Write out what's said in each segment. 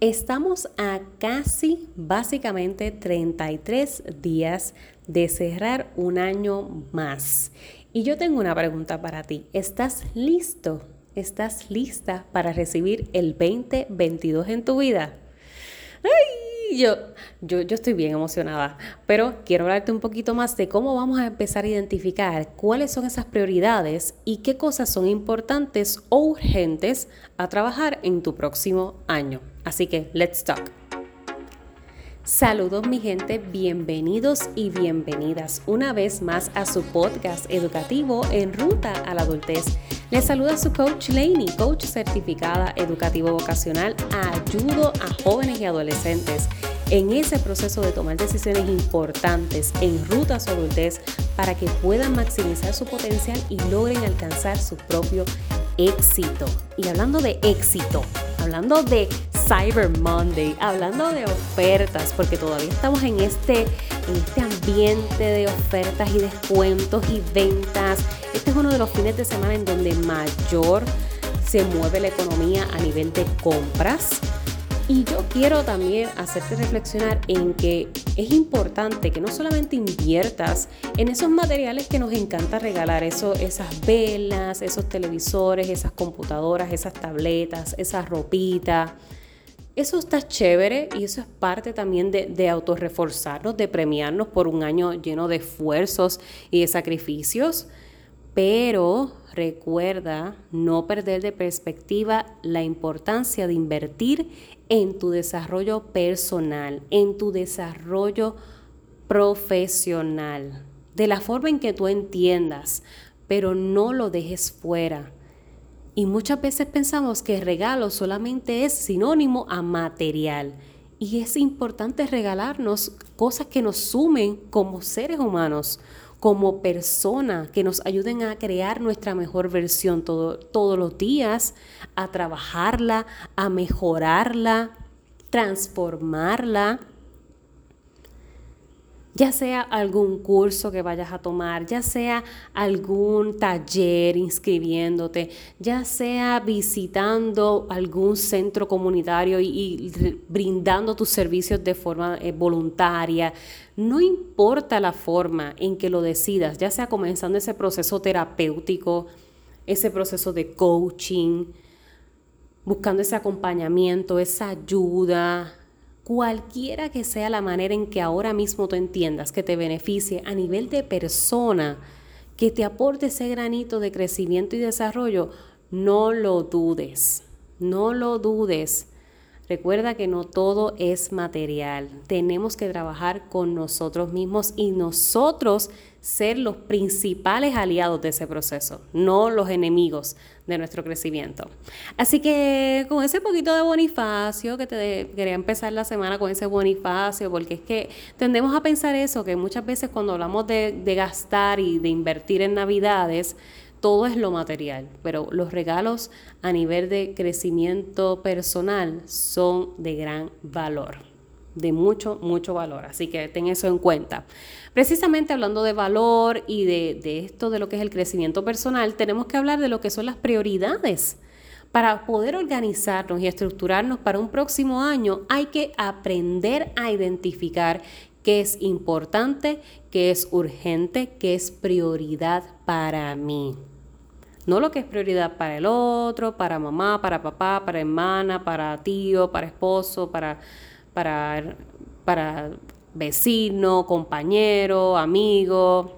Estamos a casi básicamente 33 días de cerrar un año más. Y yo tengo una pregunta para ti. ¿Estás listo? ¿Estás lista para recibir el 2022 en tu vida? Yo, yo, yo estoy bien emocionada, pero quiero hablarte un poquito más de cómo vamos a empezar a identificar cuáles son esas prioridades y qué cosas son importantes o urgentes a trabajar en tu próximo año. Así que, let's talk. Saludos mi gente, bienvenidos y bienvenidas una vez más a su podcast educativo en ruta a la adultez. Les saluda su coach Laney, coach certificada educativo vocacional. Ayudo a jóvenes y adolescentes en ese proceso de tomar decisiones importantes en ruta a su adultez para que puedan maximizar su potencial y logren alcanzar su propio éxito. Y hablando de éxito, hablando de Cyber Monday, hablando de ofertas, porque todavía estamos en este, en este ambiente de ofertas y descuentos y ventas. Este es uno de los fines de semana en donde mayor se mueve la economía a nivel de compras. Y yo quiero también hacerte reflexionar en que es importante que no solamente inviertas en esos materiales que nos encanta regalar, eso, esas velas, esos televisores, esas computadoras, esas tabletas, esas ropitas. Eso está chévere y eso es parte también de, de autorreforzarnos, de premiarnos por un año lleno de esfuerzos y de sacrificios. Pero recuerda no perder de perspectiva la importancia de invertir en tu desarrollo personal, en tu desarrollo profesional, de la forma en que tú entiendas, pero no lo dejes fuera. Y muchas veces pensamos que regalo solamente es sinónimo a material. Y es importante regalarnos cosas que nos sumen como seres humanos, como personas, que nos ayuden a crear nuestra mejor versión todos los días, a trabajarla, a mejorarla, transformarla ya sea algún curso que vayas a tomar, ya sea algún taller inscribiéndote, ya sea visitando algún centro comunitario y, brindando tus servicios de forma eh, voluntaria. No importa la forma en que lo decidas, ya sea comenzando ese proceso terapéutico, ese proceso de coaching, buscando ese acompañamiento, esa ayuda, cualquiera que sea la manera en que ahora mismo tú entiendas que te beneficie a nivel de persona, que te aporte ese granito de crecimiento y desarrollo, no lo dudes, no lo dudes. Recuerda que no todo es material. Tenemos que trabajar con nosotros mismos y nosotros ser los principales aliados de ese proceso, no los enemigos de nuestro crecimiento. Así que con ese poquito de bonifacio, que te quería empezar la semana con ese bonifacio, porque es que tendemos a pensar eso, que muchas veces cuando hablamos de, gastar y de invertir en navidades, todo es lo material, pero los regalos a nivel de crecimiento personal son de gran valor de mucho, mucho valor. Así que ten eso en cuenta. Precisamente hablando de valor y de, de, esto de lo que es el crecimiento personal, tenemos que hablar de lo que son las prioridades. Para poder organizarnos y estructurarnos para un próximo año, hay que aprender a identificar qué es importante, qué es urgente, qué es prioridad para mí. No lo que es prioridad para el otro, para mamá, para papá, para hermana, para tío, para esposo, para para, para vecino, compañero, amigo.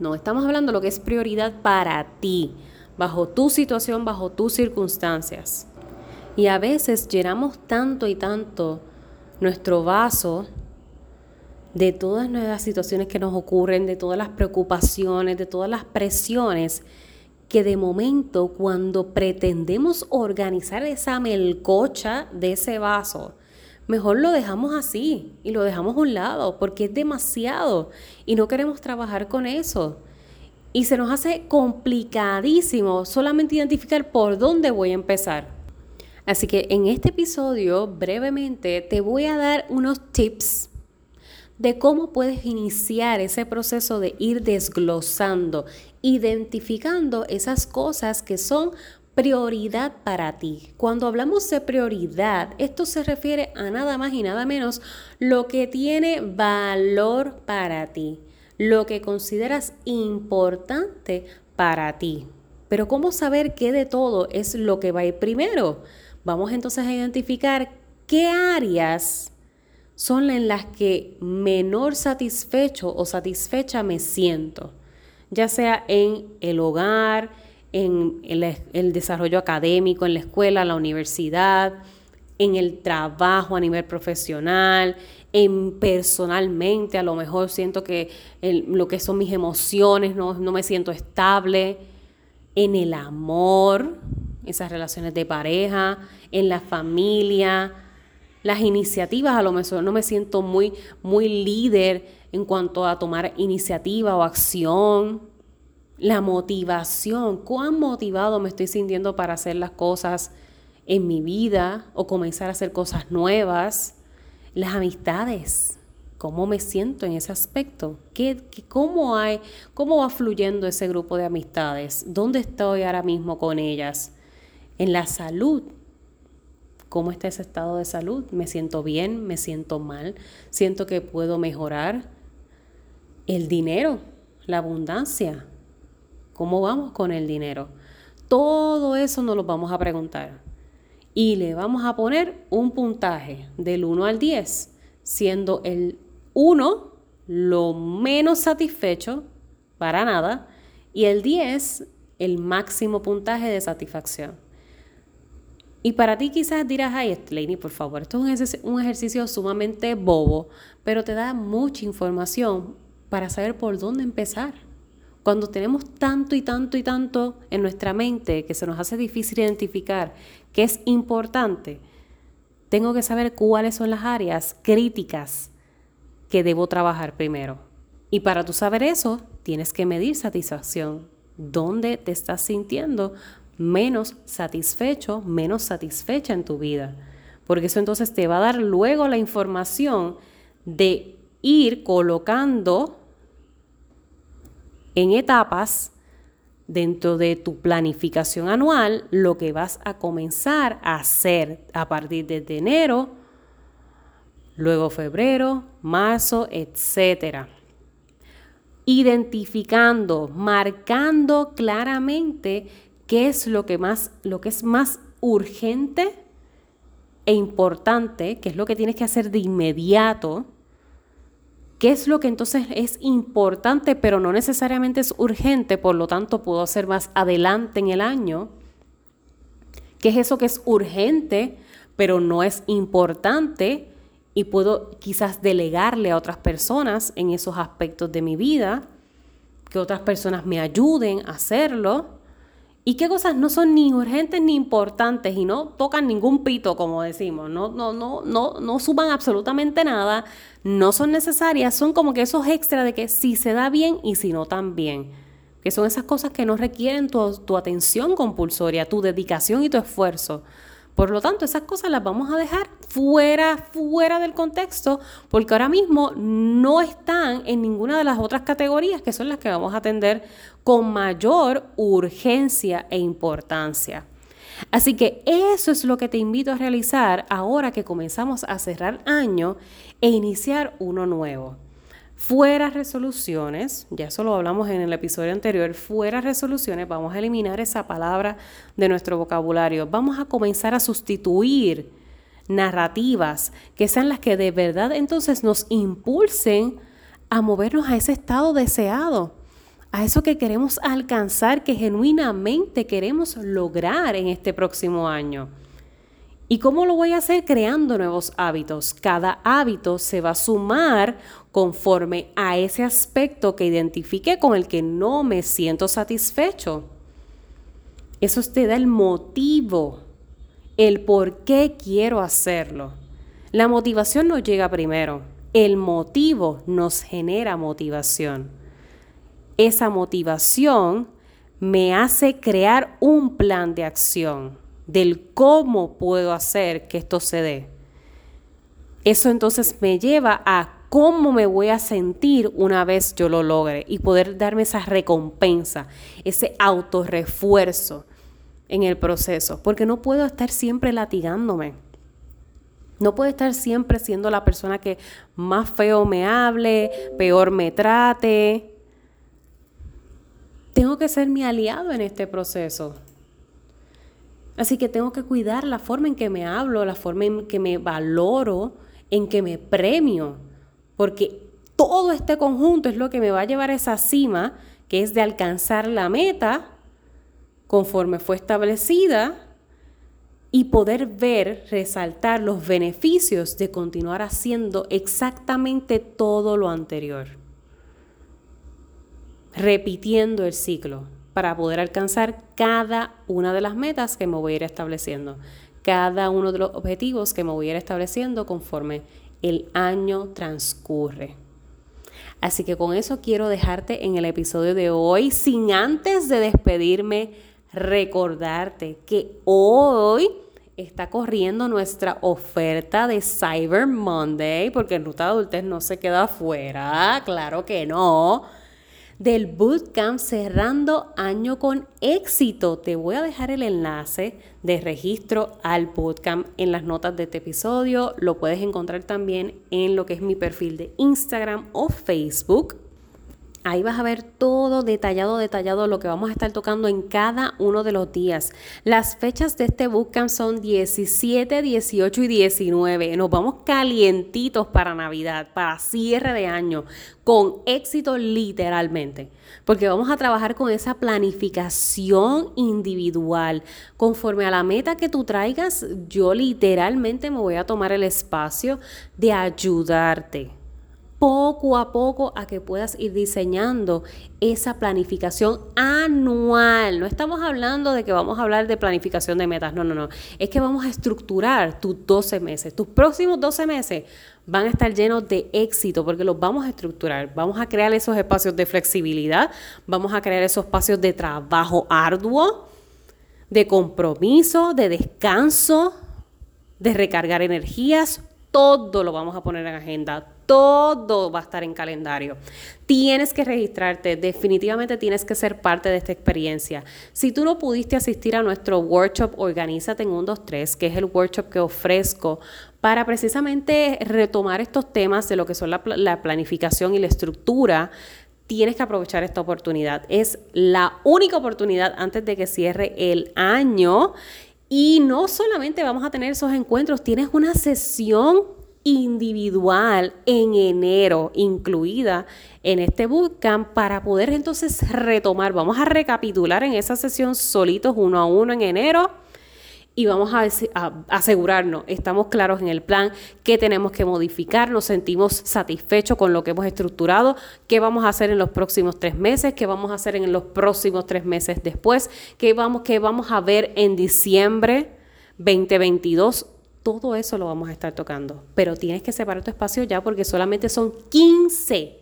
No, estamos hablando de lo que es prioridad para ti, bajo tu situación, bajo tus circunstancias. Y a veces llenamos tanto y tanto nuestro vaso de todas las situaciones que nos ocurren, de todas las preocupaciones, de todas las presiones, que de momento cuando pretendemos organizar esa melcocha de ese vaso, mejor lo dejamos así y lo dejamos a un lado porque es demasiado y no queremos trabajar con eso. Y se nos hace complicadísimo solamente identificar por dónde voy a empezar. Así que en este episodio brevemente te voy a dar unos tips de cómo puedes iniciar ese proceso de ir desglosando, identificando esas cosas que son prioridad para ti. Cuando hablamos de prioridad, esto se refiere a nada más y nada menos lo que tiene valor para ti, lo que consideras importante para ti. Pero ¿cómo saber qué de todo es lo que va a ir primero? Vamos entonces a identificar qué áreas son en las que menor satisfecho o satisfecha me siento, ya sea en el hogar, en el, desarrollo académico, en la escuela, la universidad, en el trabajo a nivel profesional, en personalmente, a lo mejor siento que lo que son mis emociones, no, no, me siento estable, en el amor, esas relaciones de pareja, en la familia, las iniciativas, a lo mejor no me siento muy, muy líder en cuanto a tomar iniciativa o acción, la motivación, cuán motivado me estoy sintiendo para hacer las cosas en mi vida o comenzar a hacer cosas nuevas, las amistades, cómo me siento en ese aspecto, ¿Qué, cómo, hay, cómo va fluyendo ese grupo de amistades, dónde estoy ahora mismo con ellas, en la salud. ¿Cómo está ese estado de salud? ¿Me siento bien? ¿Me siento mal? ¿Siento que puedo mejorar? El dinero, la abundancia, ¿Cómo vamos con el dinero? Todo eso nos lo vamos a preguntar. Y le vamos a poner un puntaje del 1 al 10, siendo el 1 lo menos satisfecho, para nada, y el 10 el máximo puntaje de satisfacción. Y para ti quizás dirás, ay, Lenny, por favor, esto es un ejercicio sumamente bobo, pero te da mucha información para saber por dónde empezar. Cuando tenemos tanto y tanto y tanto en nuestra mente que se nos hace difícil identificar qué es importante, tengo que saber cuáles son las áreas críticas que debo trabajar primero. Y para tú saber eso, tienes que medir satisfacción. ¿Dónde te estás sintiendo menos satisfecho, menos satisfecha en tu vida? Porque eso entonces te va a dar luego la información de ir colocando en etapas dentro de tu planificación anual lo que vas a comenzar a hacer a partir de enero, luego febrero, marzo, etcétera. Identificando, marcando claramente qué es lo que más lo que es más urgente e importante, qué es lo que tienes que hacer de inmediato ¿Qué es lo que entonces es importante, pero no necesariamente es urgente, por lo tanto puedo hacer más adelante en el año? ¿Qué es eso que es urgente, pero no es importante y puedo quizás delegarle a otras personas en esos aspectos de mi vida? Que otras personas me ayuden a hacerlo y qué cosas no son ni urgentes ni importantes y no tocan ningún pito, como decimos, no, no, no, no, no suban absolutamente nada, no son necesarias, son como que esos extras de que si se da bien y si no también. Que son esas cosas que no requieren tu, tu atención compulsoria, tu dedicación y tu esfuerzo. Por lo tanto, esas cosas las vamos a dejar fuera, fuera del contexto, porque ahora mismo no están en ninguna de las otras categorías que son las que vamos a atender con mayor urgencia e importancia. Así que eso es lo que te invito a realizar ahora que comenzamos a cerrar año e iniciar uno nuevo. Fuera resoluciones, ya eso lo hablamos en el episodio anterior, fuera resoluciones, vamos a eliminar esa palabra de nuestro vocabulario. Vamos a comenzar a sustituir narrativas que sean las que de verdad entonces nos impulsen a movernos a ese estado deseado, a eso que queremos alcanzar, que genuinamente queremos lograr en este próximo año. ¿Y cómo lo voy a hacer? Creando nuevos hábitos. Cada hábito se va a sumar conforme a ese aspecto que identifique con el que no me siento satisfecho. Eso te da el motivo, el por qué quiero hacerlo. La motivación no llega primero, el motivo nos genera motivación. Esa motivación me hace crear un plan de acción del cómo puedo hacer que esto se dé. Eso entonces me lleva a cómo me voy a sentir una vez yo lo logre y poder darme esa recompensa, ese autorrefuerzo. en el proceso, porque no puedo estar siempre latigándome. No puedo estar siempre siendo la persona que más feo me hable, peor me trate. Tengo que ser mi aliado en este proceso. Así que tengo que cuidar la forma en que me hablo, la forma en que me valoro, en que me premio, porque todo este conjunto es lo que me va a llevar a esa cima, que es de alcanzar la meta conforme fue establecida y poder ver, resaltar los beneficios de continuar haciendo exactamente todo lo anterior, repitiendo el ciclo para poder alcanzar cada una de las metas que me voy a ir estableciendo, cada uno de los objetivos que me voy a ir estableciendo conforme el año transcurre. Así que con eso quiero dejarte en el episodio de hoy, sin antes de despedirme, recordarte que hoy está corriendo nuestra oferta de Cyber Monday, porque en Ruta Adultez no se queda afuera, claro que no del bootcamp cerrando año con éxito. Te voy a dejar el enlace de registro al bootcamp en las notas de este episodio. Lo puedes encontrar también en lo que es mi perfil de Instagram o Facebook. Ahí vas a ver todo detallado, detallado lo que vamos a estar tocando en cada uno de los días. Las fechas de este bootcamp son 17, 18 y 19. Nos vamos calientitos para Navidad, para cierre de año, con éxito literalmente. Porque vamos a trabajar con esa planificación individual. Conforme a la meta que tú traigas, yo literalmente me voy a tomar el espacio de ayudarte poco a poco a que puedas ir diseñando esa planificación anual. No estamos hablando de que vamos a hablar de planificación de metas, no, no, no. Es que vamos a estructurar tus 12 meses. Tus próximos 12 meses van a estar llenos de éxito porque los vamos a estructurar. Vamos a crear esos espacios de flexibilidad, vamos a crear esos espacios de trabajo arduo, de compromiso, de descanso, de recargar energías. Todo lo vamos a poner en agenda todo va a estar en calendario. Tienes que registrarte, definitivamente tienes que ser parte de esta experiencia. Si tú no pudiste asistir a nuestro workshop Organízate en 1, 2, 3, que es el workshop que ofrezco para precisamente retomar estos temas de lo que son la, la planificación y la estructura, tienes que aprovechar esta oportunidad. Es la única oportunidad antes de que cierre el año. Y no solamente vamos a tener esos encuentros, tienes una sesión individual en enero, incluida en este bootcamp, para poder entonces retomar. Vamos a recapitular en esa sesión solitos uno a uno en enero y vamos a, asegurarnos, estamos claros en el plan, qué tenemos que modificar, nos sentimos satisfechos con lo que hemos estructurado, qué vamos a hacer en los próximos tres meses, qué vamos a hacer en los próximos tres meses después, qué vamos, qué vamos a ver en diciembre 2022 todo eso lo vamos a estar tocando. Pero tienes que separar tu espacio ya porque solamente son 15.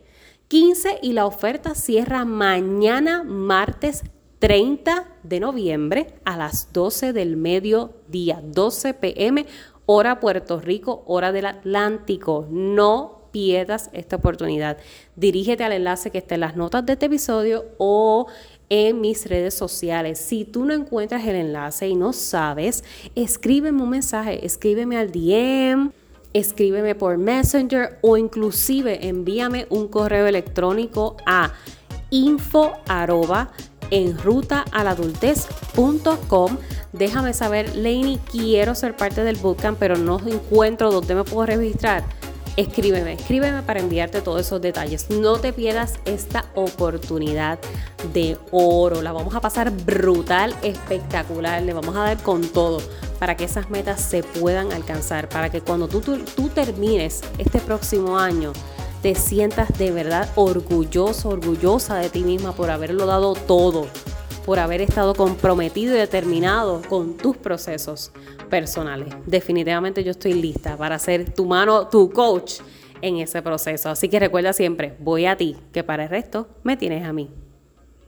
15 y la oferta cierra mañana, martes 30 de noviembre a las 12 del mediodía, 12 pm, hora Puerto Rico, hora del Atlántico. No pierdas esta oportunidad. Dirígete al enlace que está en las notas de este episodio o en mis redes sociales. Si tú no encuentras el enlace y no sabes, escríbeme un mensaje, escríbeme al DM, escríbeme por Messenger o inclusive envíame un correo electrónico a info en ruta Déjame saber, Lainey, quiero ser parte del bootcamp, pero no encuentro dónde me puedo registrar escríbeme, escríbeme para enviarte todos esos detalles. No te pierdas esta oportunidad de oro. La vamos a pasar brutal, espectacular. Le vamos a dar con todo para que esas metas se puedan alcanzar, para que cuando tú, tú, termines este próximo año, te sientas de verdad orgulloso, orgullosa de ti misma por haberlo dado todo, por haber estado comprometido y determinado con tus procesos personales. Definitivamente yo estoy lista para ser tu mano, tu coach en ese proceso. Así que recuerda siempre, voy a ti, que para el resto me tienes a mí.